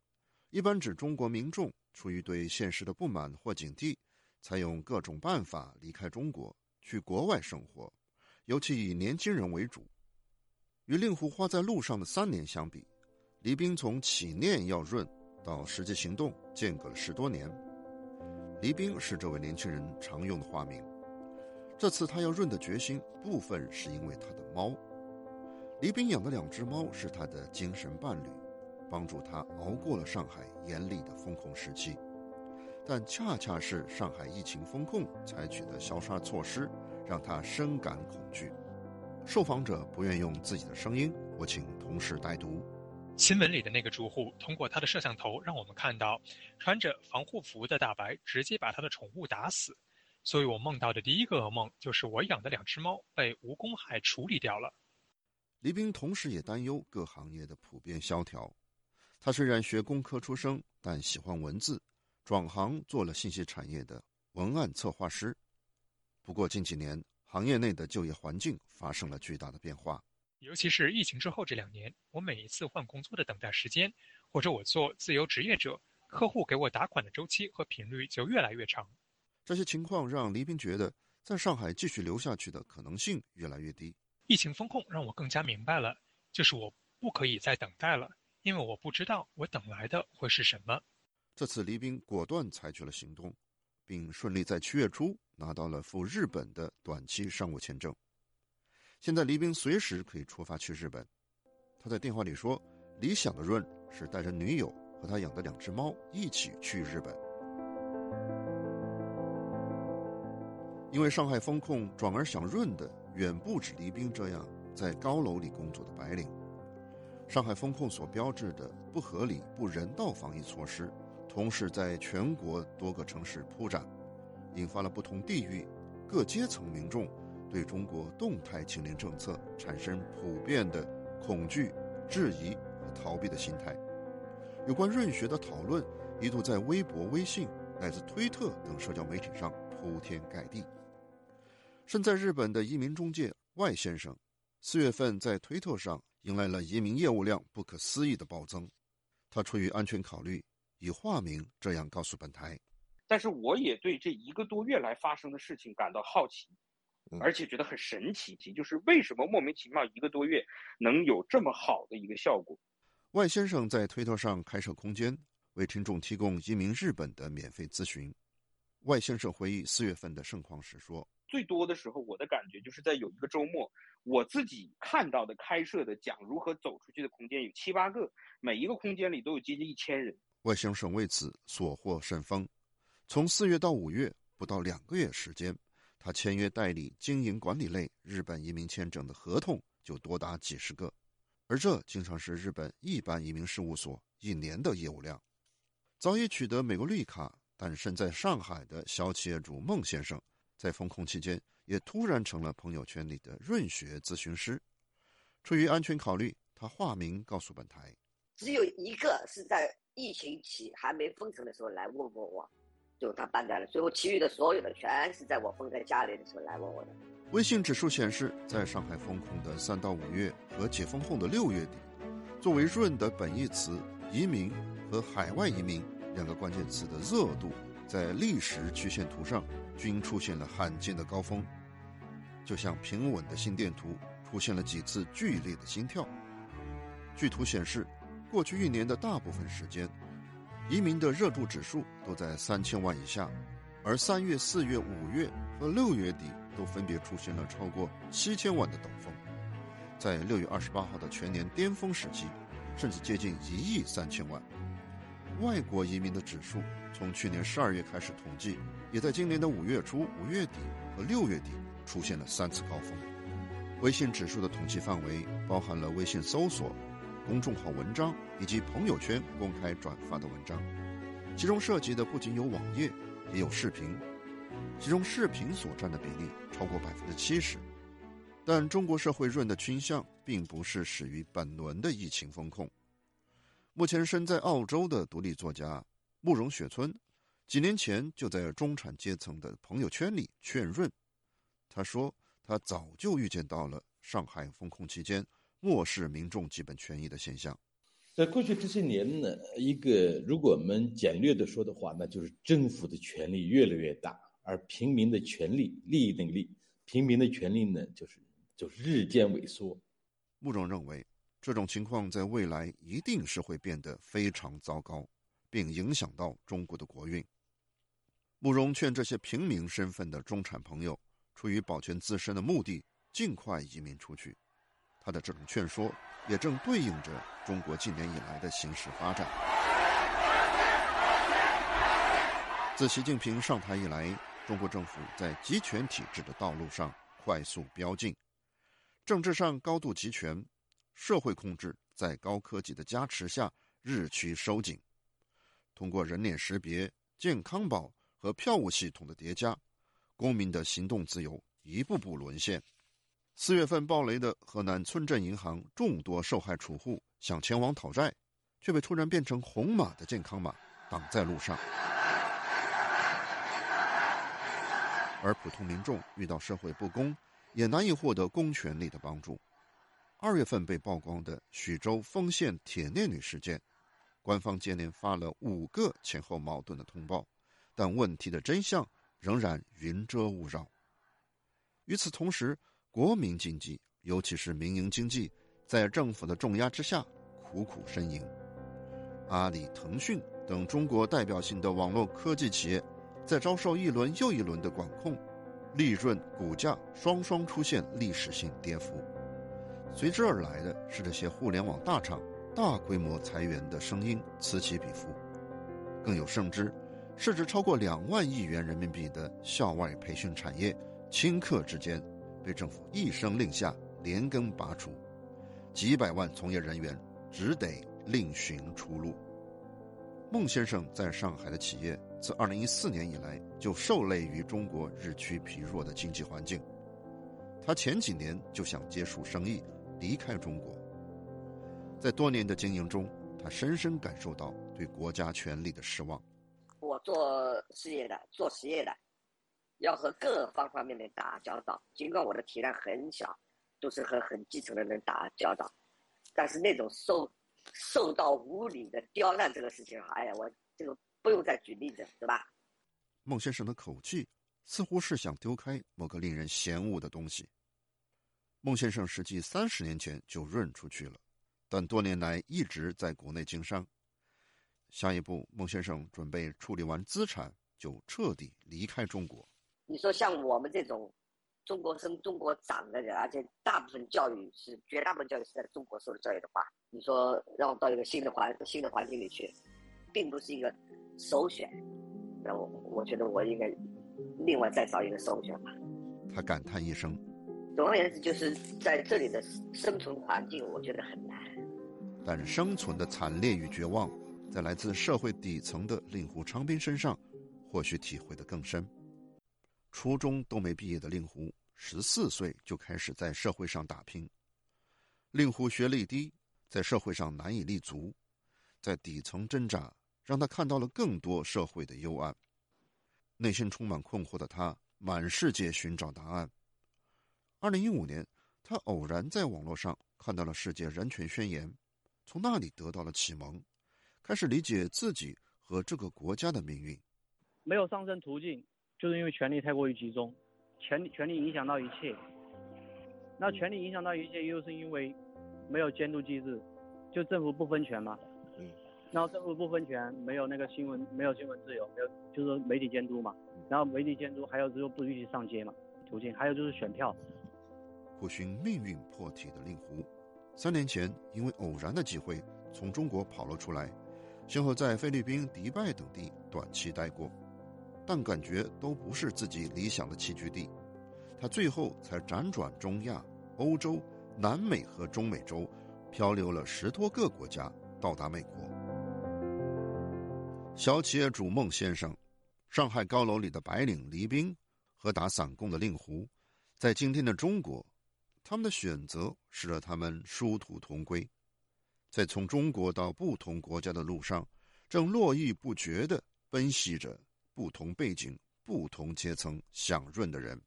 一般指中国民众出于对现实的不满或警惕，采用各种办法离开中国，去国外生活，尤其以年轻人为主。与令狐花在路上的三年相比，黎兵从起念要润到实际行动，间隔了十多年。黎兵是这位年轻人常用的化名。这次他要润的决心，部分是因为他的猫。黎兵养的两只猫是他的精神伴侣，帮助他熬过了上海严厉的封控时期。但恰恰是上海疫情封控采取的消杀措施，让他深感恐惧。受访者不愿用自己的声音，我请同事代读。新闻里的那个住户通过他的摄像头让我们看到，穿着防护服的大白直接把他的宠物打死。所以我梦到的第一个噩梦就是我养的两只猫被无公害处理掉了。黎兵同时也担忧各行业的普遍萧条。他虽然学工科出身，但喜欢文字，转行做了信息产业的文案策划师。不过近几年，行业内的就业环境发生了巨大的变化，尤其是疫情之后这两年，我每一次换工作的等待时间，或者我做自由职业者，客户给我打款的周期和频率就越来越长。这些情况让黎兵觉得，在上海继续留下去的可能性越来越低。疫情风控让我更加明白了，就是我不可以再等待了，因为我不知道我等来的会是什么。这次黎兵果断采取了行动，并顺利在七月初拿到了赴日本的短期商务签证。现在黎兵随时可以出发去日本。他在电话里说：“理想的润是带着女友和他养的两只猫一起去日本。”因为上海封控，转而想润的远不止黎兵这样在高楼里工作的白领。上海封控所标志的不合理、不人道防疫措施，同时在全国多个城市铺展，引发了不同地域、各阶层民众对中国动态清零政策产生普遍的恐惧、质疑和逃避的心态。有关润学的讨论一度在微博、微信乃至推特等社交媒体上铺天盖地。身在日本的移民中介外先生，四月份在推特上。迎来了移民业务量不可思议的暴增，他出于安全考虑，以化名这样告诉本台。但是我也对这一个多月来发生的事情感到好奇，而且觉得很神奇，就是为什么莫名其妙一个多月能有这么好的一个效果？外先生在推特上开设空间，为听众提供移民日本的免费咨询。外先生回忆四月份的盛况时说。最多的时候，我的感觉就是在有一个周末，我自己看到的开设的讲如何走出去的空间有七八个，每一个空间里都有接近一千人。外星生为此所获甚丰，从四月到五月不到两个月时间，他签约代理经营管理类日本移民签证的合同就多达几十个，而这经常是日本一般移民事务所一年的业务量。早已取得美国绿卡但身在上海的小企业主孟先生。在封控期间，也突然成了朋友圈里的润学咨询师。出于安全考虑，他化名告诉本台：“只有一个是在疫情期还没封城的时候来问过我，就他搬家了。最后其余的所有的全是在我封在家里的时候来问我的。”微信指数显示，在上海封控的三到五月和解封后的六月底，作为润的本义词“移民”和“海外移民”两个关键词的热度，在历史曲线图上。均出现了罕见的高峰，就像平稳的心电图出现了几次剧烈的心跳。据图显示，过去一年的大部分时间，移民的热度指数都在三千万以下，而三月、四月、五月和六月底都分别出现了超过七千万的陡峰。在六月二十八号的全年巅峰时期，甚至接近一亿三千万。外国移民的指数从去年十二月开始统计，也在今年的五月初、五月底和六月底出现了三次高峰。微信指数的统计范围包含了微信搜索、公众号文章以及朋友圈公开转发的文章，其中涉及的不仅有网页，也有视频，其中视频所占的比例超过百分之七十。但中国社会润的倾向并不是始于本轮的疫情风控。目前身在澳洲的独立作家慕容雪村，几年前就在中产阶层的朋友圈里劝润。他说：“他早就预见到了上海封控期间漠视民众基本权益的现象。在过去这些年呢，一个如果我们简略的说的话，那就是政府的权力越来越大，而平民的权利、利益能力，平民的权利呢，就是就是日渐萎缩。”慕容认为。这种情况在未来一定是会变得非常糟糕，并影响到中国的国运。慕容劝这些平民身份的中产朋友，出于保全自身的目的，尽快移民出去。他的这种劝说，也正对应着中国近年以来的形势发展。自习近平上台以来，中国政府在集权体制的道路上快速飙进，政治上高度集权。社会控制在高科技的加持下日趋收紧，通过人脸识别、健康宝和票务系统的叠加，公民的行动自由一步步沦陷。四月份暴雷的河南村镇银行众多受害储户想前往讨债，却被突然变成红码的健康码挡在路上，而普通民众遇到社会不公，也难以获得公权力的帮助。二月份被曝光的徐州丰县铁链女事件，官方接连发了五个前后矛盾的通报，但问题的真相仍然云遮雾绕。与此同时，国民经济，尤其是民营经济，在政府的重压之下苦苦呻吟。阿里、腾讯等中国代表性的网络科技企业，在遭受一轮又一轮的管控，利润、股价双双出现历史性跌幅。随之而来的是这些互联网大厂大规模裁员的声音此起彼伏。更有甚之，市值超过两万亿元人民币的校外培训产业，顷刻之间被政府一声令下连根拔除，几百万从业人员只得另寻出路。孟先生在上海的企业自2014年以来就受累于中国日趋疲弱的经济环境，他前几年就想结束生意，离开中国。在多年的经营中，他深深感受到对国家权力的失望。我做事业的，做实业的，要和各方方面面打交道。尽管我的体量很小，都是和很基层的人打交道，但是那种受受到无理的刁难这个事情，哎呀，我这个不用再举例子，对吧？孟先生的口气似乎是想丢开某个令人嫌恶的东西。孟先生实际三十年前就润出去了，但多年来一直在国内经商。下一步，孟先生准备处理完资产就彻底离开中国。你说像我们这种中国生、中国长的人，而且大部分教育是绝大部分教育是在中国受的教育的话，你说让我到一个新的环新的环境里去，并不是一个首选。那我我觉得我应该另外再找一个首选吧。他感叹一声。总而言之，就是在这里的生存环境，我觉得很难。但生存的惨烈与绝望。在来自社会底层的令狐昌斌身上，或许体会得更深。初中都没毕业的令狐，十四岁就开始在社会上打拼。令狐学历低，在社会上难以立足，在底层挣扎，让他看到了更多社会的幽暗。内心充满困惑的他，满世界寻找答案。二零一五年，他偶然在网络上看到了世界人权宣言，从那里得到了启蒙。开始理解自己和这个国家的命运。没有上升途径，就是因为权力太过于集中，权力权力影响到一切。那权力影响到一切，又是因为没有监督机制，就政府不分权嘛。嗯。然后政府不分权，没有那个新闻，没有新闻自由，没有就是媒体监督嘛。然后媒体监督，还有就是不允许上街嘛，途径，还有就是选票。苦寻命运破体的令狐，三年前因为偶然的机会从中国跑了出来。先后在菲律宾、迪拜等地短期待过，但感觉都不是自己理想的栖居地。他最后才辗转中亚、欧洲、南美和中美洲，漂流了十多个国家，到达美国。小企业主孟先生，上海高楼里的白领黎兵和打散工的令狐，在今天的中国，他们的选择使得他们殊途同归。在从中国到不同国家的路上，正络绎不绝地奔袭着不同背景、不同阶层享润的人。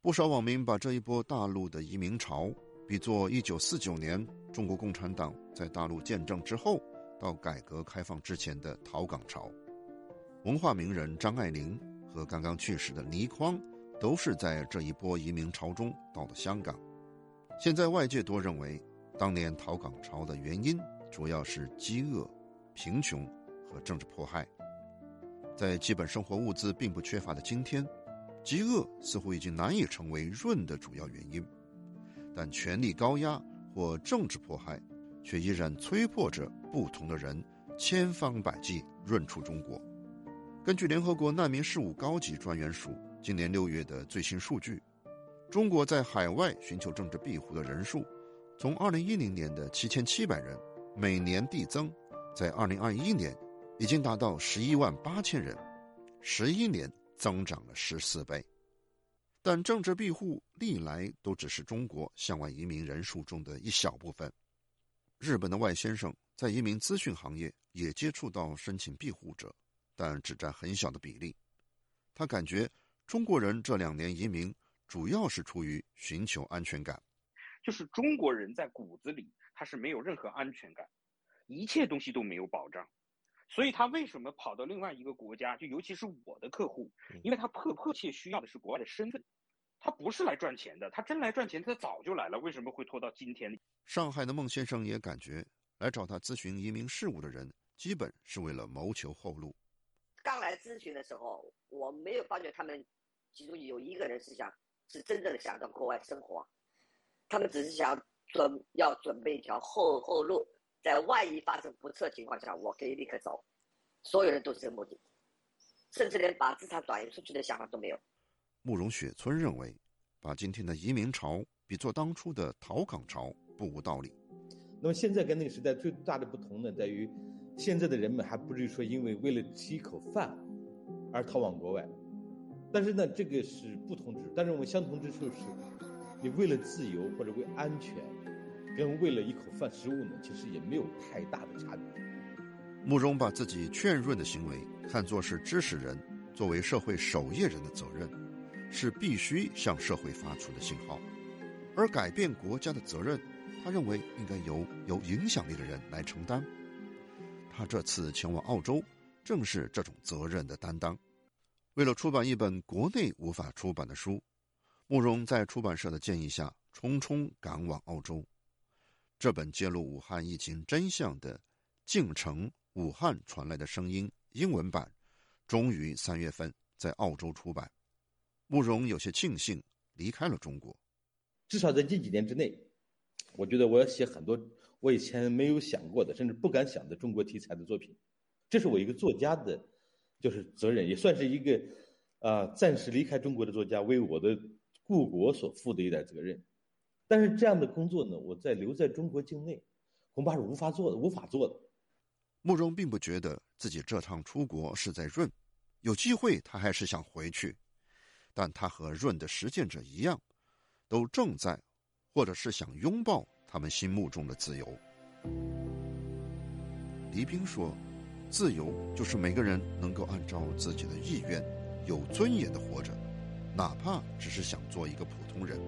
不少网民把这一波大陆的移民潮比作1949年中国共产党在大陆建政之后到改革开放之前的逃港潮。文化名人张爱玲和刚刚去世的倪匡都是在这一波移民潮中到了香港。现在外界多认为。当年逃港潮的原因主要是饥饿、贫穷和政治迫害。在基本生活物资并不缺乏的今天，饥饿似乎已经难以成为润的主要原因，但权力高压或政治迫害却依然催迫着不同的人千方百计润出中国。根据联合国难民事务高级专员署今年六月的最新数据，中国在海外寻求政治庇护的人数。从二零一零年的七千七百人，每年递增，在二零二一年已经达到十一万八千人，十一年增长了十四倍。但政治庇护历来都只是中国向外移民人数中的一小部分。日本的外先生在移民咨询行业也接触到申请庇护者，但只占很小的比例。他感觉中国人这两年移民主要是出于寻求安全感。就是中国人在骨子里，他是没有任何安全感，一切东西都没有保障，所以他为什么跑到另外一个国家？就尤其是我的客户，因为他迫迫切需要的是国外的身份，他不是来赚钱的，他真来赚钱，他早就来了，为什么会拖到今天？上海的孟先生也感觉，来找他咨询移民事务的人，基本是为了谋求后路。刚来咨咨询的时候，我没有发觉他们其中有一个人是想是真正的想到国外生活，他们只是想准要准备一条后后路，在万一发生不测情况下，我可以立刻走。所有人都是这个目的，甚至连把资产转移出去的想法都没有。慕容雪村认为，把今天的移民潮比作当初的逃港潮不无道理。那么现在跟那个时代最大的不同呢，在于现在的人们还不至于说因为为了吃一口饭而逃往国外，但是呢，这个是不同之处。但是我们相同之处是，你为了自由或者为安全，跟为了一口饭食物呢，其实也没有太大的差别。慕容把自己劝润的行为看作是知识人作为社会守夜人的责任，是必须向社会发出的信号。而改变国家的责任，他认为应该由有影响力的人来承担。他这次前往澳洲，正是这种责任的担当。为了出版一本国内无法出版的书，慕容在出版社的建议下，匆匆赶往澳洲。这本揭露武汉疫情真相的《进城》。武汉传来的声音英文版，终于三月份在澳洲出版。慕容有些庆幸离开了中国，至少在近几年之内，我觉得我要写很多我以前没有想过的，甚至不敢想的中国题材的作品。这是我一个作家的，就是责任，也算是一个啊暂时离开中国的作家为我的故国所负的一点责任。但是这样的工作呢，我在留在中国境内，恐怕是无法做的，无法做的。慕容并不觉得自己这趟出国是在润，有机会他还是想回去，但他和润的实践者一样，都正在，或者是想拥抱他们心目中的自由。黎兵说：“自由就是每个人能够按照自己的意愿，有尊严的活着，哪怕只是想做一个普通人。”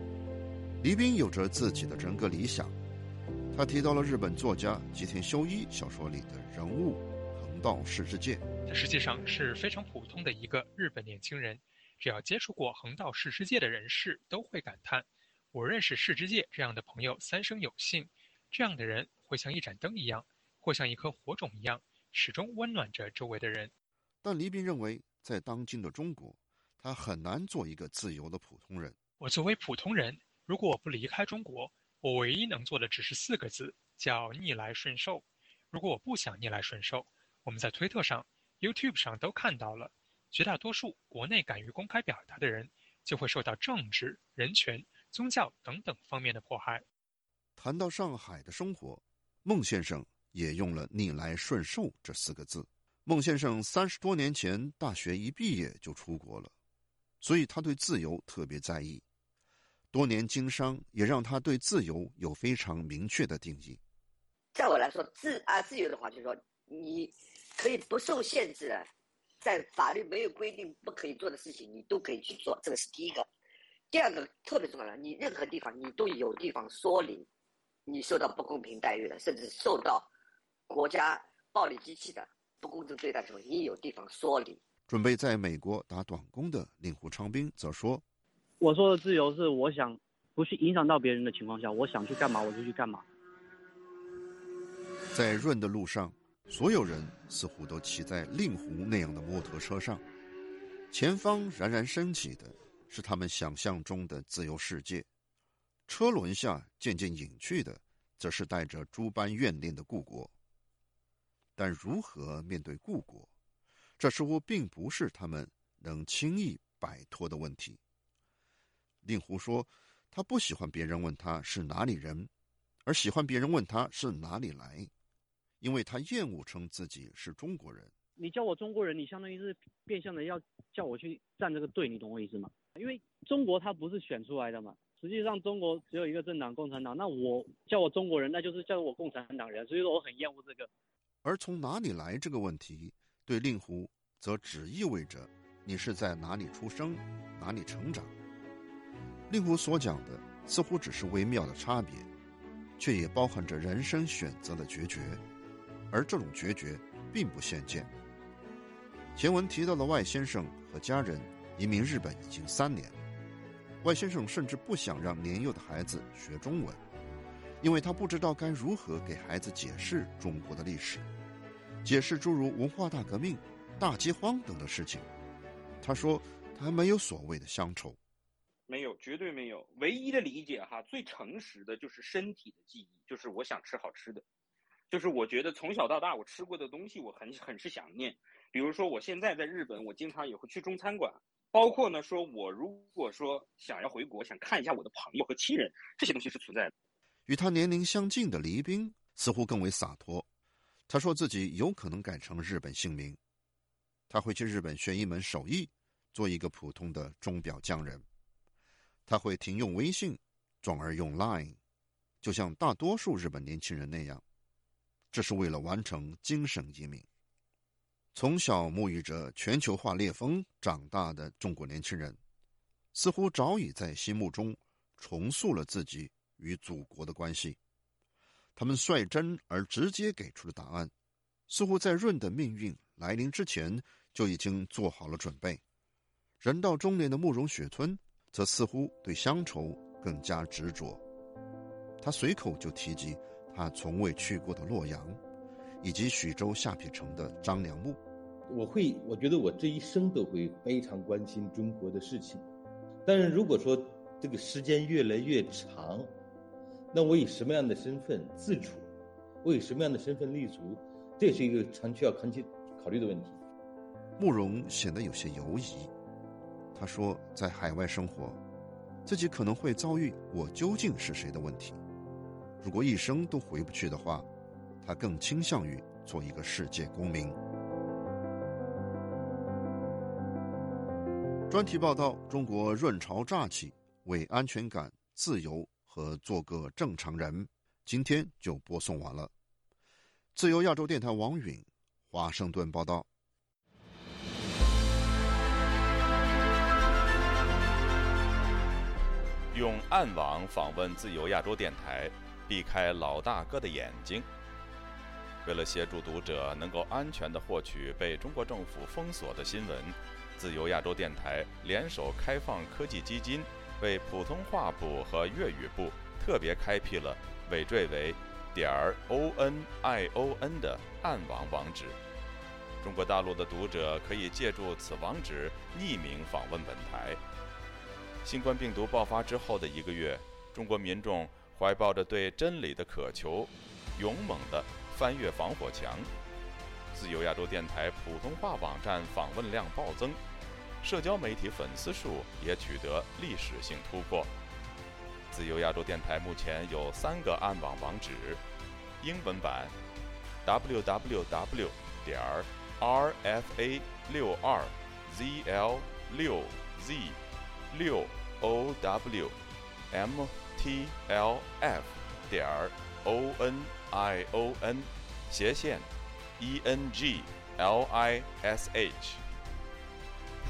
黎兵有着自己的人格理想。他提到了日本作家吉田修一小说里的人物横道世之介，他实际上是非常普通的一个日本年轻人。只要接触过横道世之介的人士，都会感叹：我认识世之介这样的朋友三生有幸。这样的人会像一盏灯一样，或像一颗火种一样，始终温暖着周围的人。但黎斌认为，在当今的中国，他很难做一个自由的普通人。我作为普通人，如果我不离开中国。我唯一能做的只是四个字，叫逆来顺受。如果我不想逆来顺受，我们在推特上、YouTube 上都看到了，绝大多数国内敢于公开表达的人，就会受到政治、人权、宗教等等方面的迫害。谈到上海的生活，孟先生也用了“逆来顺受”这四个字。孟先生三十多年前大学一毕业就出国了，所以他对自由特别在意。多年经商也让他对自由有非常明确的定义。在我来说，自啊自由的话，就是说你可以不受限制，在法律没有规定不可以做的事情，你都可以去做，这个是第一个。第二个特别重要的，你任何地方你都有地方说理，你受到不公平待遇的，甚至受到国家暴力机器的不公正对待的时候，你有地方说理。准备在美国打短工的令狐昌兵则说。我说的自由是，我想不去影响到别人的情况下，我想去干嘛我就去干嘛。在润的路上，所有人似乎都骑在令狐那样的摩托车上，前方冉冉升起的是他们想象中的自由世界，车轮下渐渐隐去的，则是带着诸般怨念的故国。但如何面对故国，这似乎并不是他们能轻易摆脱的问题。令狐说：“他不喜欢别人问他是哪里人，而喜欢别人问他是哪里来，因为他厌恶称自己是中国人。你叫我中国人，你相当于是变相的要叫我去站这个队，你懂我意思吗？因为中国他不是选出来的嘛，实际上中国只有一个政党——共产党。那我叫我中国人，那就是叫我共产党人。所以说我很厌恶这个。而从哪里来这个问题，对令狐则只意味着你是在哪里出生，哪里成长。”令狐所讲的似乎只是微妙的差别，却也包含着人生选择的决绝，而这种决绝并不鲜见。前文提到的外先生和家人移民日本已经三年，外先生甚至不想让年幼的孩子学中文，因为他不知道该如何给孩子解释中国的历史，解释诸如文化大革命、大饥荒等的事情。他说他没有所谓的乡愁，没有，绝对没有。唯一的理解哈，最诚实的就是身体的记忆，就是我想吃好吃的，就是我觉得从小到大我吃过的东西，我很很是想念。比如说我现在在日本，我经常也会去中餐馆。包括呢，说我如果说想要回国，想看一下我的朋友和亲人，这些东西是存在的。与他年龄相近的黎兵似乎更为洒脱，他说自己有可能改成日本姓名，他会去日本学一门手艺，做一个普通的钟表匠人。他会停用微信，转而用 Line，就像大多数日本年轻人那样，这是为了完成精神移民。从小沐浴着全球化烈风长大的中国年轻人，似乎早已在心目中重塑了自己与祖国的关系。他们率真而直接给出的答案，似乎在润的命运来临之前就已经做好了准备。人到中年的慕容雪村，则似乎对乡愁更加执着。他随口就提及他从未去过的洛阳。以及徐州下邳城的张良墓，我会，我觉得我这一生都会非常关心中国的事情。但是如果说这个时间越来越长，那我以什么样的身份自处？我以什么样的身份立足？这也是一个长期要长期考虑的问题。慕容显得有些犹疑。他说，在海外生活，自己可能会遭遇“我究竟是谁”的问题。如果一生都回不去的话。他更倾向于做一个世界公民。专题报道：中国润潮乍起，为安全感、自由和做个正常人。今天就播送完了。自由亚洲电台王允，华盛顿报道。用暗网访问自由亚洲电台，避开老大哥的眼睛。为了协助读者能够安全地获取被中国政府封锁的新闻，自由亚洲电台联手开放科技基金，为普通话部和粤语部特别开辟了尾缀为点儿 o n i o n 的暗网网址。中国大陆的读者可以借助此网址匿名访问本台。新冠病毒爆发之后的一个月，中国民众怀抱着对真理的渴求，勇猛地。翻越防火墙，自由亚洲电台普通话网站访问量暴增，社交媒体粉丝数也取得历史性突破。自由亚洲电台目前有三个暗网网址：英文版 www 点儿 rfa 六二 zl 六 z 六 o w m t l f 点儿 onion 斜线 english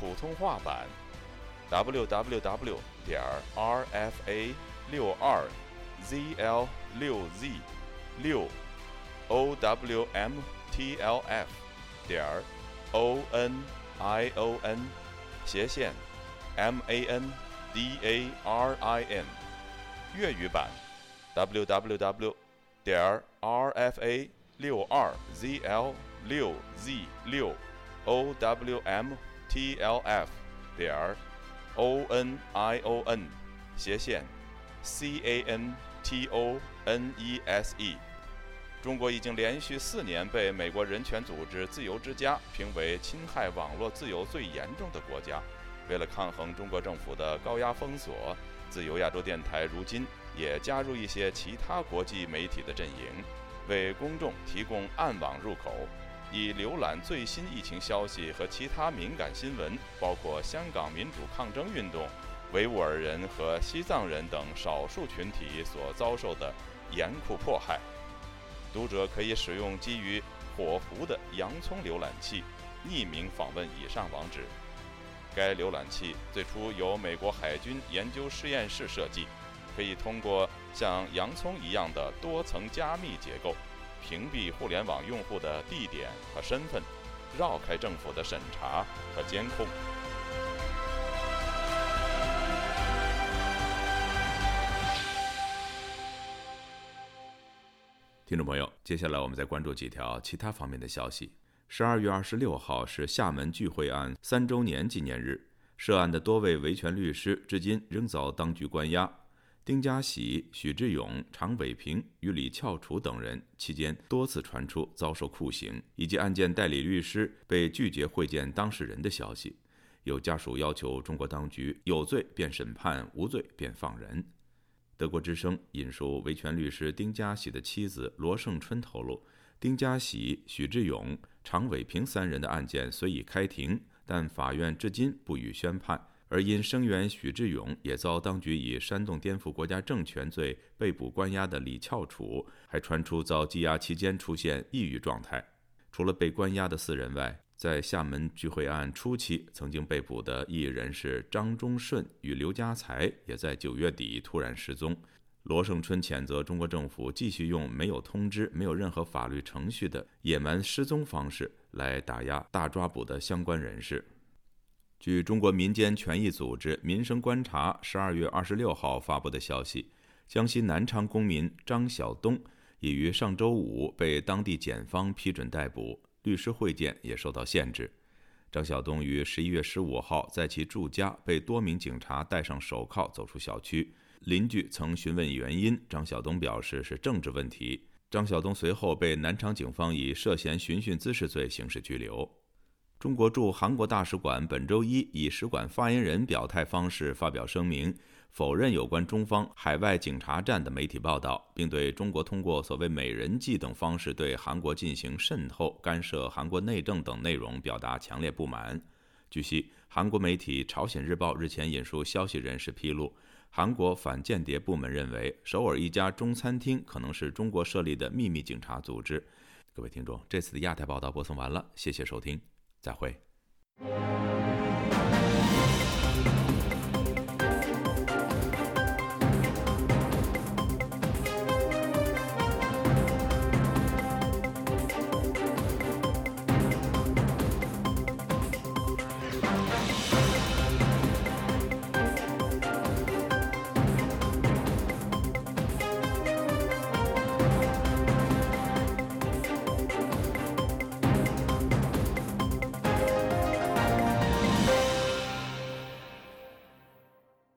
普通话版：w w w. r f a 六二 z l 六 z 六 o w m t l f 点. o n i o n 斜线 m a n d a r i n。粤语版：w w w. r f a 六二 z l 六 z 六 o w m t l f 点儿 o n i o n 斜线 c a n t o n e s e。中国已经连续四年被美国人权组织自由之家评为侵害网络自由最严重的国家。为了抗衡中国政府的高压封锁，自由亚洲电台如今。也加入一些其他国际媒体的阵营，为公众提供暗网入口，以浏览最新疫情消息和其他敏感新闻，包括香港民主抗争运动、维吾尔人和西藏人等少数群体所遭受的严酷迫害。读者可以使用基于火狐的洋葱浏览器，匿名访问以上网址。该浏览器最初由美国海军研究实验室设计。可以通过像洋葱一样的多层加密结构，屏蔽互联网用户的地点和身份，绕开政府的审查和监控。听众朋友，接下来我们再关注几条其他方面的消息。十二月二十六号是厦门聚会案三周年纪念日，涉案的多位维权律师至今仍遭当局关押。丁家喜、许志勇、常伟平与李翘楚等人期间多次传出遭受酷刑，以及案件代理律师被拒绝会见当事人的消息。有家属要求中国当局有罪便审判，无罪便放人。德国之声引述维权律师丁家喜的妻子罗胜春透露，丁家喜、许志勇。常伟平三人的案件虽已开庭，但法院至今不予宣判。而因声援许志勇，也遭当局以煽动颠覆国家政权罪被捕关押的李翘楚，还传出遭羁押期间出现抑郁状态。除了被关押的四人外，在厦门聚会案初期曾经被捕的异议人士张忠顺与刘家才，也在九月底突然失踪。罗胜春谴责中国政府继续用没有通知、没有任何法律程序的野蛮失踪方式来打压大抓捕的相关人士。据中国民间权益组织“民生观察”十二月二十六号发布的消息，江西南昌公民张晓东已于上周五被当地检方批准逮捕，律师会见也受到限制。张晓东于十一月十五号在其住家被多名警察戴上手铐走出小区。邻居曾询问原因，张晓东表示是政治问题。张晓东随后被南昌警方以涉嫌寻衅滋事罪刑事拘留。中国驻韩国大使馆本周一以使馆发言人表态方式发表声明，否认有关中方海外警察站的媒体报道，并对中国通过所谓“美人计”等方式对韩国进行渗透、干涉韩国内政等内容表达强烈不满。据悉，韩国媒体《朝鲜日报》日前引述消息人士披露。韩国反间谍部门认为，首尔一家中餐厅可能是中国设立的秘密警察组织。各位听众，这次的亚太报道播送完了，谢谢收听，再会。